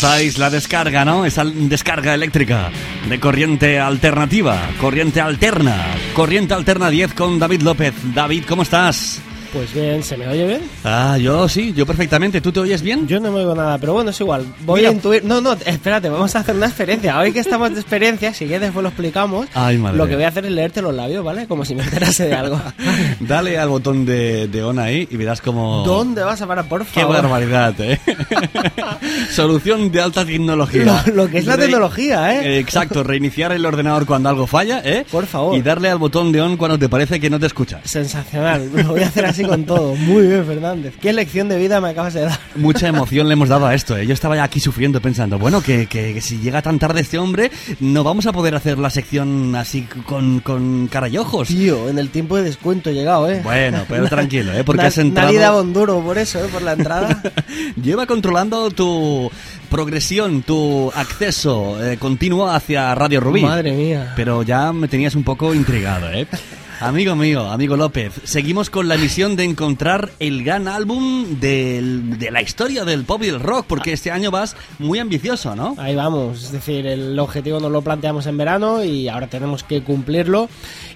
La descarga, ¿no? Esa descarga eléctrica de corriente alternativa, corriente alterna, corriente alterna 10 con David López. David, ¿cómo estás? Pues bien, ¿se me oye bien? Ah, yo sí, yo perfectamente. ¿Tú te oyes bien? Yo no me oigo nada, pero bueno, es igual. Voy a intuir. No, no, espérate, vamos a hacer una experiencia. Hoy que estamos de experiencia, si quieres después lo explicamos. Ay, madre. Lo que voy a hacer es leerte los labios, ¿vale? Como si me enterase de algo. Dale al botón de, de on ahí y verás cómo. ¿Dónde vas a parar, por Qué favor? barbaridad, ¿eh? Solución de alta tecnología. Lo, lo que es la Re- tecnología, ¿eh? Eh, Exacto, reiniciar el ordenador cuando algo falla, ¿eh? Por favor. Y darle al botón de on cuando te parece que no te escuchas. Sensacional. Lo voy a hacer así con todo. Muy bien, Fernández. ¿Qué lección de vida me acabas de dar? Mucha emoción le hemos dado a esto, ¿eh? Yo estaba ya aquí sufriendo pensando, bueno, que, que- que si llega tan tarde este hombre, no vamos a poder hacer la sección así con, con cara y ojos. Tío, en el tiempo de descuento he llegado, ¿eh? Bueno, pero tranquilo, ¿eh? Porque has entrado... Nadie daba un duro por eso, ¿eh? Por la entrada. Lleva controlando tu progresión, tu acceso eh, continuo hacia Radio Rubí. Madre mía. Pero ya me tenías un poco intrigado, ¿eh? Amigo mío, amigo López, seguimos con la misión de encontrar el gran álbum del- de la historia del pop y del rock, porque este año vas muy ambicioso, ¿no? Ahí vamos, es decir, el objetivo nos lo planteamos en verano y ahora tenemos que cumplirlo.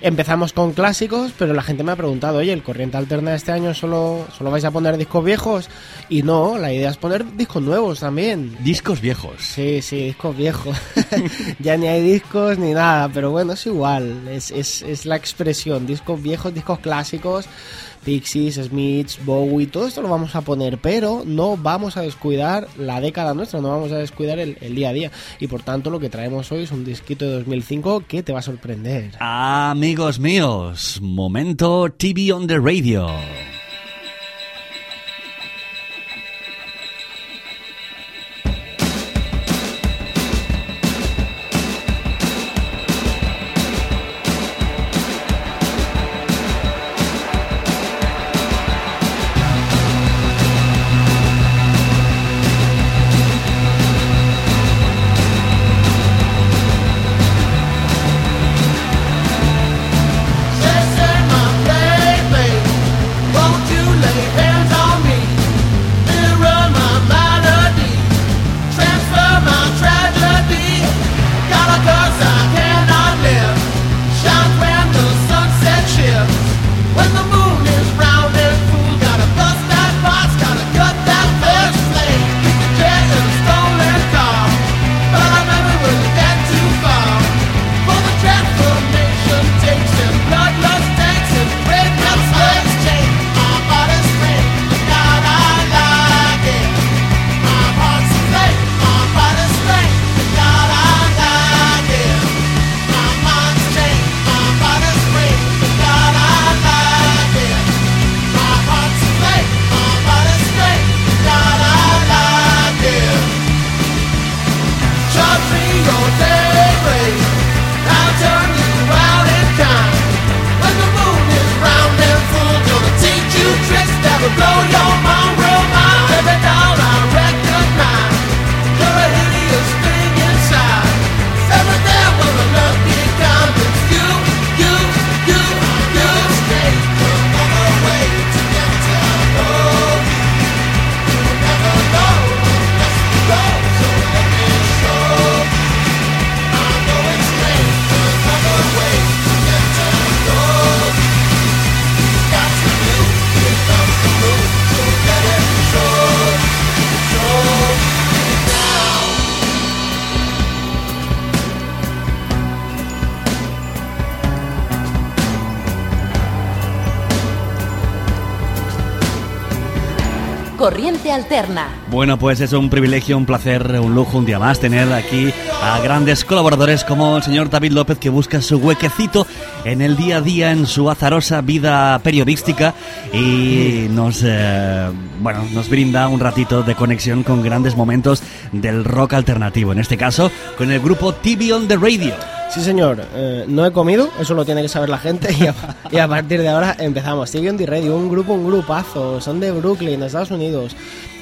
Empezamos con clásicos, pero la gente me ha preguntado, oye, ¿el corriente alterna de este año solo, solo vais a poner discos viejos? Y no, la idea es poner discos nuevos también. Discos viejos. Sí, sí, discos viejos. ya ni hay discos ni nada, pero bueno, es igual, es, es, es la expresión, discos viejos, discos clásicos. Pixies, Smiths, Bowie, todo esto lo vamos a poner, pero no vamos a descuidar la década nuestra, no vamos a descuidar el, el día a día. Y por tanto lo que traemos hoy es un disquito de 2005 que te va a sorprender. Amigos míos, momento TV on the radio. Corriente Alterna. Bueno, pues es un privilegio, un placer, un lujo, un día más tener aquí a grandes colaboradores como el señor David López que busca su huequecito en el día a día, en su azarosa vida periodística y nos, eh, bueno, nos brinda un ratito de conexión con grandes momentos del rock alternativo. En este caso, con el grupo TV on the Radio. Sí, señor. Eh, no he comido, eso lo tiene que saber la gente. Y a, partir de ahora empezamos. TV on the Radio, un grupo, un grupazo. Son de Brooklyn, Estados Unidos.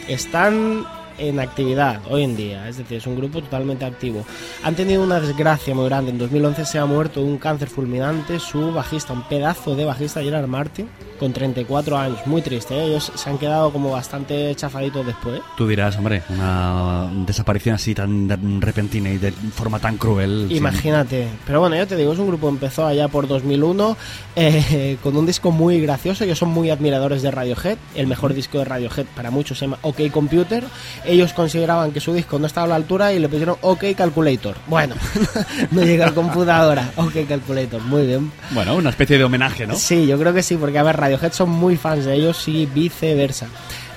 Están en actividad hoy en día, es decir, es un grupo totalmente activo. Han tenido una desgracia muy grande. En 2011 se ha muerto de un cáncer fulminante su bajista, un pedazo de bajista, Gerard Martin, con 34 años. Muy triste, ¿eh? ellos se han quedado como bastante chafaditos después. Tú dirás, hombre, una desaparición así tan repentina y de forma tan cruel. sí. Imagínate. Pero bueno, yo te digo, es un grupo que empezó allá por 2001 eh, con un disco muy gracioso. Ellos son muy admiradores de Radiohead. El mejor disco de Radiohead para muchos se llama OK Computer. Ellos consideraban que su disco no estaba a la altura y le pusieron OK Calculator. Bueno, no llega a computadora. OK Calculator, muy bien. Bueno, una especie de homenaje, ¿no? Sí, yo creo que sí, porque a ver, Radiohead son muy fans de ellos y viceversa.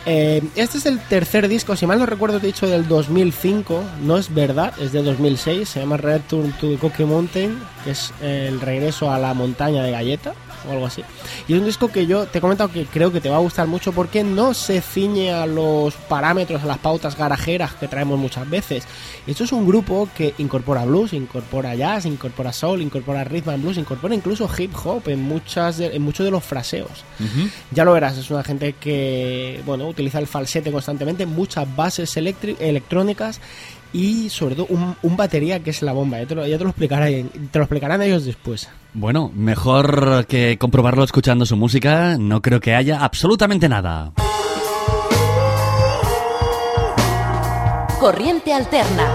Eh, este es el tercer disco, si mal no recuerdo, te he dicho del 2005, no es verdad, es de 2006, se llama Return to the Cookie Mountain, que es el regreso a la montaña de galleta o algo así. Y es un disco que yo te he comentado que creo que te va a gustar mucho porque no se ciñe a los parámetros, a las pautas garajeras que traemos muchas veces. Esto es un grupo que incorpora blues, incorpora jazz, incorpora soul, incorpora rhythm and blues, incorpora incluso hip hop en, muchas de- en muchos de los fraseos. Ya lo verás, es una gente que bueno utiliza el falsete constantemente, muchas bases electrónicas y sobre todo un, un batería que es la bomba. Ya te lo, ya te lo explicaré, te lo explicarán ellos después. Bueno, mejor que comprobarlo escuchando su música, no creo que haya absolutamente nada. Corriente Alterna.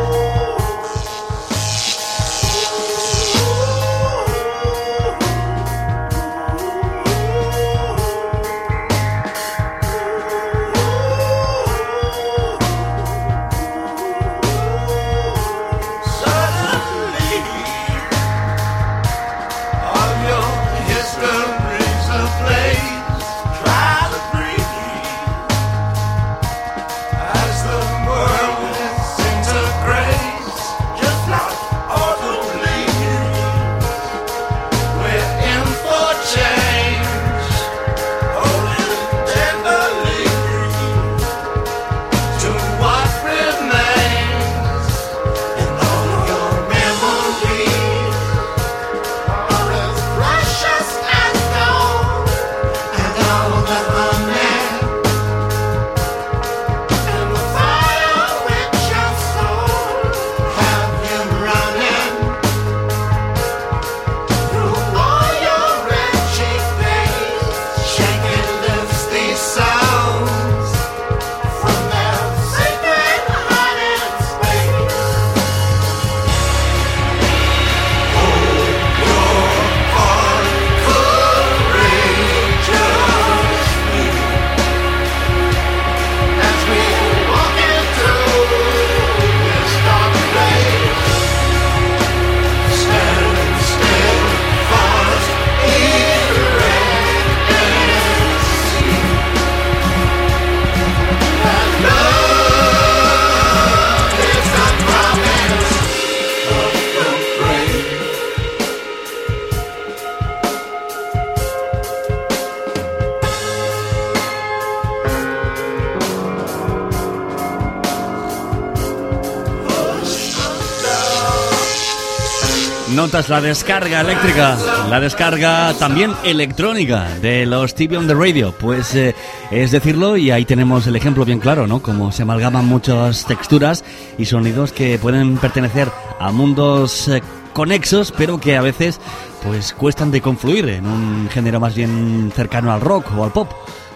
La descarga eléctrica, la descarga también electrónica de los TV on the Radio. Pues eh, es decirlo, y ahí tenemos el ejemplo bien claro, ¿no? Como se amalgaman muchas texturas y sonidos que pueden pertenecer a mundos eh, conexos, pero que a veces pues cuestan de confluir en un género más bien cercano al rock o al pop.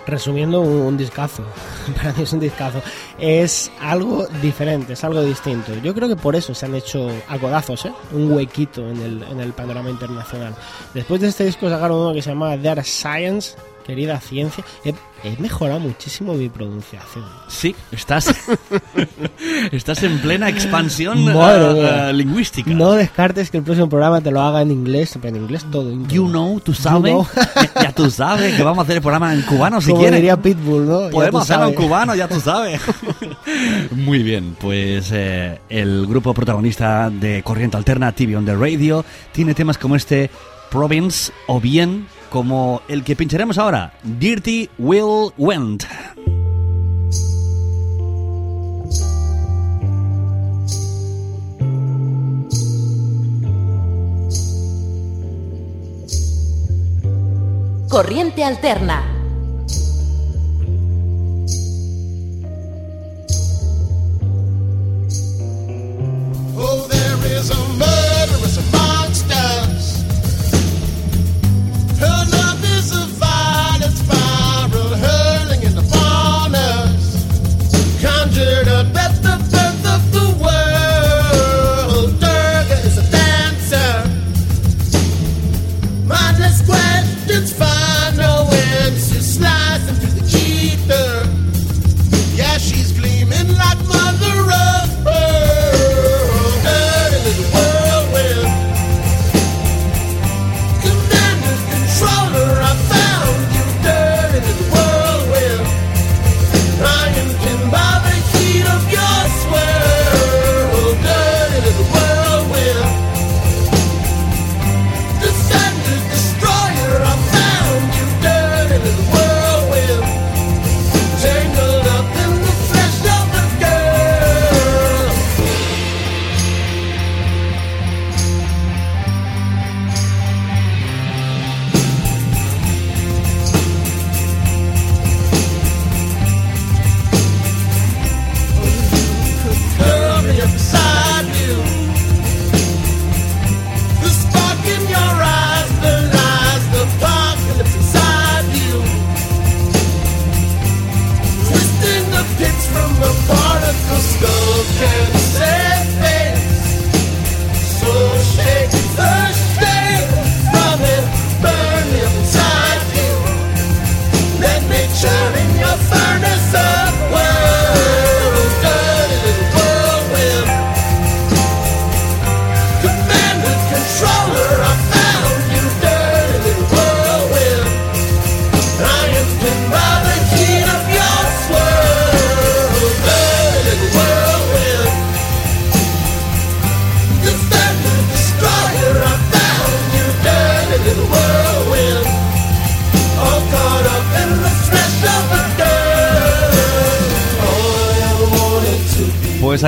Resumiendo, un, discazo. Para mí es un discazo. Es algo diferente, es algo distinto. Yo creo que por eso se han hecho a codazos, ¿eh? Un huequito en el, en el panorama internacional. Después de este disco sacaron uno que se llama Their Science, querida ciencia. Eh, he mejorado muchísimo mi pronunciación. Sí, estás, estás en plena expansión mía. eh, lingüística. No descartes que el próximo programa te lo haga en inglés, pero en inglés todo. You know, tú sabes, know. ya, ya tú sabes que vamos a hacer el programa en cubano si Como quieres. diría Pitbull, ¿no? Podemos hacerlo en cubano, ya tú sabes. Muy bien, pues eh, el grupo protagonista de Corriente Alterna, TV on the Radio, tiene temas como este Province o bien como el que pincharemos ahora, Dirty Will Went. Corriente Alterna.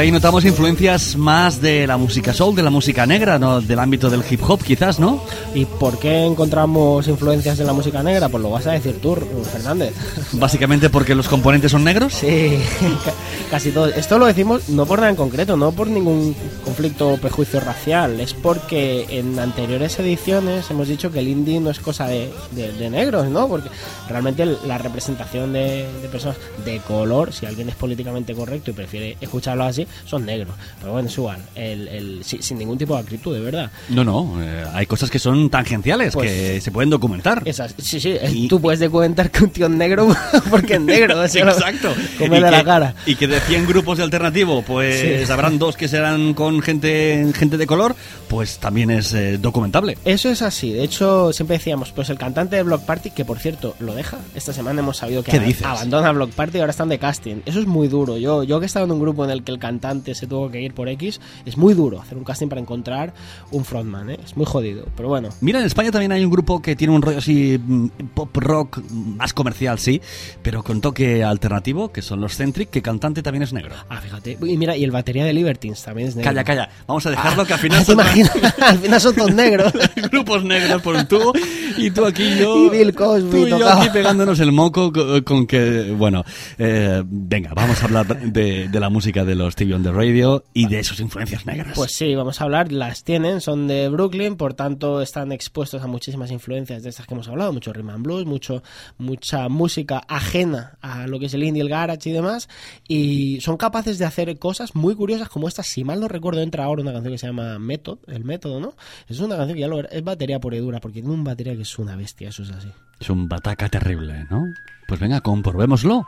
Ahí notamos influencias más de la música soul, de la música negra, no del ámbito del hip hop quizás, ¿no? ¿Y por qué encontramos influencias en la música negra? Pues lo vas a decir tú, Fernández. Básicamente porque los componentes son negros. Sí, ca- casi todo. Esto lo decimos no por nada en concreto, no por ningún conflicto o prejuicio racial, es porque en anteriores ediciones hemos dicho que el indie no es cosa de, de- de negros, ¿no? Porque realmente la representación de, de personas de color, si alguien es políticamente correcto y prefiere escucharlo así, son negros. Pero bueno, es igual, el, el- si- sin ningún tipo de acritud, de verdad. No, no, eh, hay cosas que son tangenciales, Pues- que se pueden documentar. Esas, sí, sí, Y- tú puedes documentar que un tío es negro porque es negro, o sea, Exacto. Come y, de que, la cara. y que de 100 grupos de alternativo, pues Sí. habrán dos que serán con gente, gente de color, pues también es eh, documentable. Eso es así. De hecho, siempre decíamos, pues el cantante de Block Party, que por cierto lo deja. Esta semana hemos sabido que ¿Qué a- dices? abandona Block Party y ahora están de casting. Eso es muy duro. Yo, yo que he estado en un grupo en el que el cantante se tuvo que ir por X, es muy duro hacer un casting para encontrar un frontman, ¿eh? Es muy jodido. Pero bueno, Mira, en España también hay un grupo que tiene un rollo así mm, pop rock más comercial, sí, pero con toque alternativo, que son los Centric, que cantante también es negro. ah, fíjate. Y mira, y el batería de Libertines también es negro. Calla, calla. Vamos a dejarlo que al final ¿Te son imaginas? Al final son todos negros. grupos negros por un tubo y tú aquí y yo Y Bill Cosby tú y yo aquí pegándonos el moco co- con, que bueno eh, venga vamos a hablar de, de la música de los TV on the Radio y de sus influencias negras Pues sí, vamos a hablar, las tienen, son de Brooklyn, por tanto están expuestos a muchísimas influencias de estas que hemos hablado, mucho rhythm and blues, mucho, mucha música ajena a lo que es el indie, el garage y demás, y son capaces de hacer cosas muy curiosas como estas, si mal no recuerdo entra ahora una canción que se llama Method, el método, ¿no? Es una canción que ya lo es batería por dura, porque tiene un batería que es una bestia, eso es así. Es un bataca terrible, ¿no? Pues venga, comprobémoslo.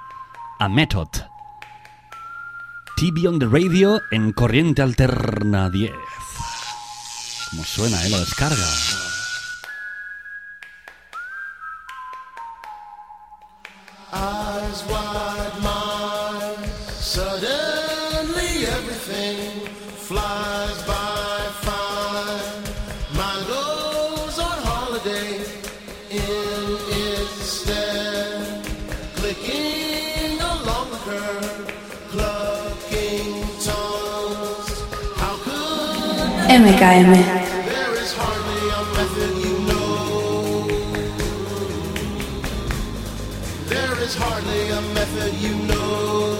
A Method. TV on the radio en corriente alterna 10. Como suena, ¿eh? Lo descarga. Know.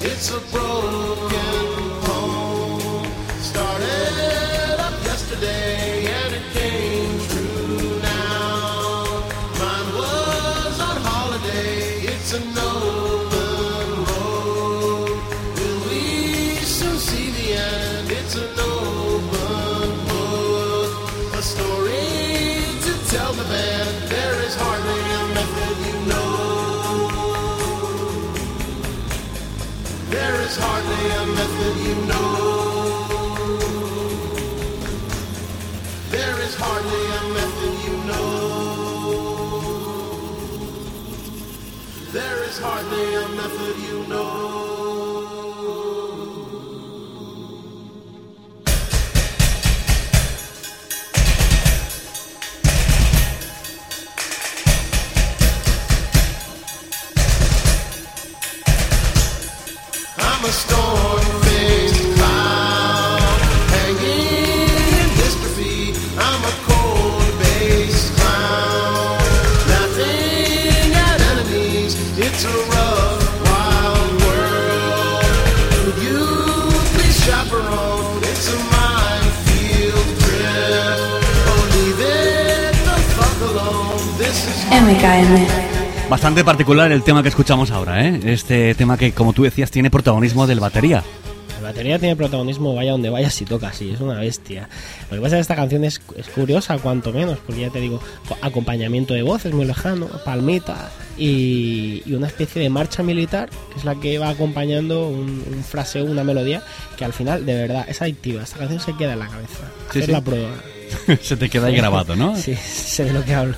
It's a broken There is hardly a method you know. Bastante particular el tema que escuchamos ahora, ¿eh? Este tema que, como tú decías, tiene protagonismo del batería. La batería tiene protagonismo, vaya donde vaya si toca, sí, es una bestia. Lo que pasa es que esta canción es, es curiosa, cuanto menos, porque ya te digo, acompañamiento de voces muy lejano, palmita y, y una especie de marcha militar, que es la que va acompañando un, un fraseo, una melodía, que al final, de verdad, es adictiva. Esta canción se queda en la cabeza. Sí, es sí. la prueba. Se te queda ahí grabado, ¿no? Sí, sé de lo que hablo.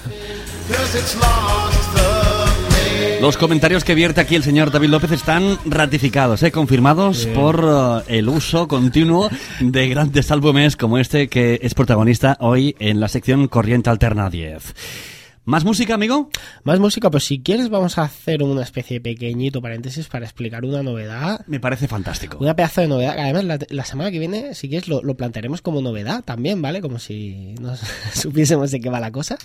Los comentarios que vierte aquí el señor David López están ratificados, ¿eh? confirmados por eh, el uso continuo de grandes álbumes como este que es protagonista hoy en la sección Corriente Alterna 10. ¿Más música, amigo? Más música, pues si quieres vamos a hacer una especie de pequeñito paréntesis para explicar una novedad Me parece fantástico. Una pedazo de novedad. Además, la, la semana que viene, si quieres, lo, lo plantearemos como novedad también, ¿vale? Como si supiésemos de qué va la cosa,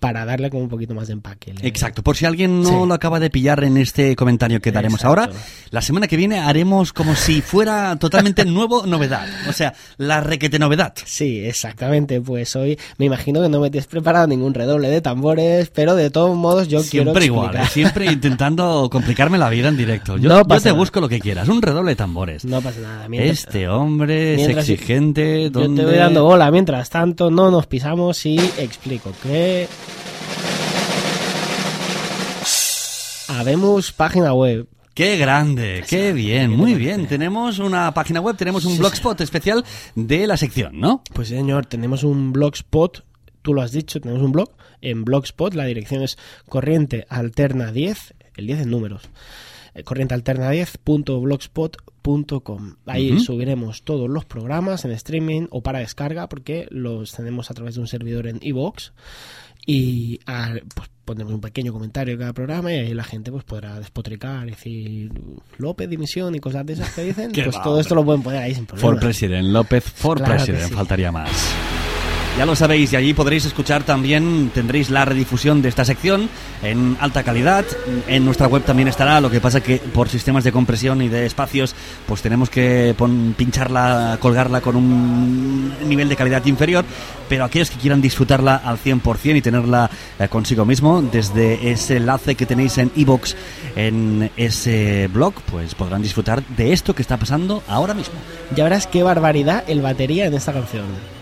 para darle como un poquito más de empaque. Le- Exacto, por si alguien no Sí. lo acaba de pillar en este comentario que daremos Exacto. ahora, la semana que viene haremos como si fuera totalmente nuevo novedad. O sea, la requete novedad. Sí, exactamente. Pues hoy me imagino que no me tienes preparado ningún redoble de tambores, pero de todos modos yo quiero Siempre igual. ¿eh? siempre intentando complicarme la vida en directo. Yo, No yo pasa te busco lo que quieras, un redoble de tambores. No pasa nada. Mientras, Este hombre es exigente. Yo ¿dónde- te voy dando bola. Mientras tanto, no nos pisamos y explico que... Habemos página web. Qué grande, qué bien, muy bien. Tenemos una página web, tenemos un blogspot especial de la sección, ¿no? Pues señor, tenemos un blogspot, tú lo has dicho, tenemos un blog en blogspot, la dirección es corriente alterna 10, el 10 en números, eh, corrientealterna10.blogspot.com. Ahí Ujú. subiremos todos los programas en streaming o para descarga porque los tenemos a través de un servidor en iVoox y pues, pondremos un pequeño comentario en cada programa y ahí la gente pues podrá despotricar, decir López dimisión y cosas de esas que dicen, pues va, todo esto lo pueden poner ahí sin problema. For President, López for Claro President, sí. faltaría más. Ya lo sabéis, y allí podréis escuchar también, tendréis la redifusión de esta sección en alta calidad. En nuestra web también estará, lo que pasa que por sistemas de compresión y de espacios, pues tenemos que pincharla, colgarla con un nivel de calidad inferior. Pero aquellos que quieran disfrutarla al 100% y tenerla eh, consigo mismo, desde ese enlace que tenéis en iBox en ese blog, pues podrán disfrutar de esto que está pasando ahora mismo. Ya verás qué barbaridad el batería en esta canción.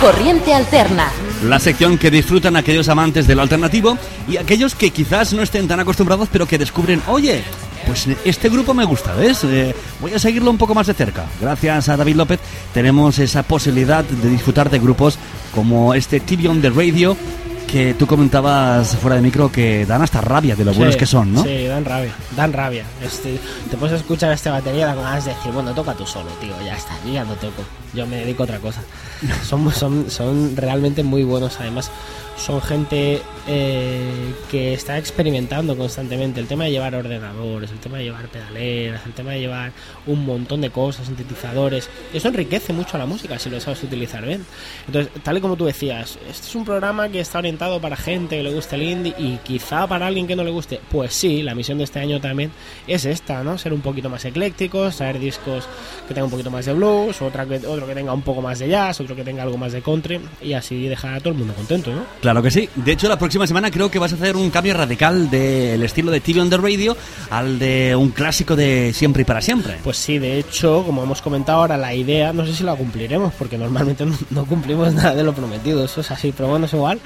Corriente Alterna. La sección que disfrutan aquellos amantes de lo alternativo y aquellos que quizás no estén tan acostumbrados, pero que descubren, oye, pues este grupo me gusta, ¿ves? Eh, voy a seguirlo un poco más de cerca. Gracias a David López tenemos esa posibilidad de disfrutar de grupos como este TV on the Radio, que tú comentabas fuera de micro que dan hasta rabia de lo buenos Sí, que son, ¿no? Sí, dan rabia, dan rabia. Este, te puedes escuchar esta batería con ganas de decir, bueno, toca tú solo, tío, ya está, yo ya no toco, yo me dedico a otra cosa. Son, son, son realmente muy buenos, además son gente eh, que está experimentando constantemente el tema de llevar ordenadores, el tema de llevar pedaleras, el tema de llevar un montón de cosas, sintetizadores. Eso enriquece mucho a la música si lo sabes utilizar bien. Entonces, tal y como tú decías, este es un programa que está orientado para gente que le guste el indie y quizá para alguien que no le guste. Pues sí, la misión de este año también es esta, ¿no? Ser un poquito más eclécticos, traer discos que tengan un poquito más de blues, otra que, otro que tenga un poco más de jazz, otro que tenga algo más de country y así dejar a todo el mundo contento, ¿no? Claro que sí. De hecho, la próxima semana creo que vas a hacer un cambio radical del estilo de TV on the Radio al de un clásico de siempre y para siempre. Pues sí, de hecho, como hemos comentado ahora, la idea, no sé si la cumpliremos, porque normalmente no, no cumplimos nada de lo prometido, eso es así, pero bueno, es igual.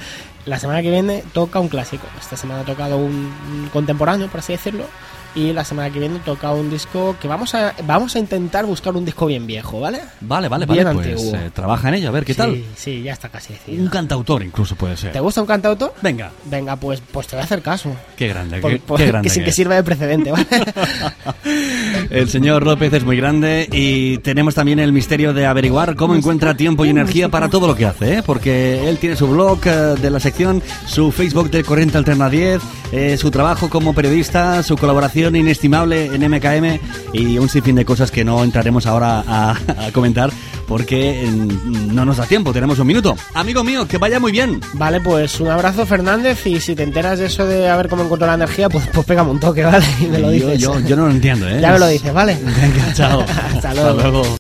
La semana que viene toca un clásico. Esta semana ha tocado un, contemporáneo, por así decirlo. Y la semana que viene toca un disco que vamos a vamos a intentar buscar un disco bien viejo, ¿vale? Vale, vale, Bien vale. Pues antiguo. eh, trabaja en ello, a ver qué sí, tal. Sí, ya está casi decidido. Un cantautor incluso puede ser. ¿Te gusta un cantautor? Venga, Venga, pues, pues te voy a hacer caso. qué grande, Por- qué, por- qué grande. que, que que sirva de precedente, ¿vale? El señor López es muy grande y tenemos también el misterio de averiguar cómo encuentra tiempo y energía para todo lo que hace, ¿eh? porque él tiene su blog eh, de la sección, su Facebook de Corriente Alterna 10, eh, su trabajo como periodista, su colaboración inestimable en MKM y un sinfín de cosas que no entraremos ahora a, a comentar porque mm, no nos da tiempo, tenemos un minuto. Amigo mío, que vaya muy bien. Vale, pues un abrazo, Fernández. Y si te enteras de eso de a ver cómo encuentro la energía, pues, pues pégame un toque, ¿vale? Y me lo Yo, dices. yo, yo no lo entiendo, ¿eh? Ya me lo dices, ¿vale? Venga, chao. Hasta luego.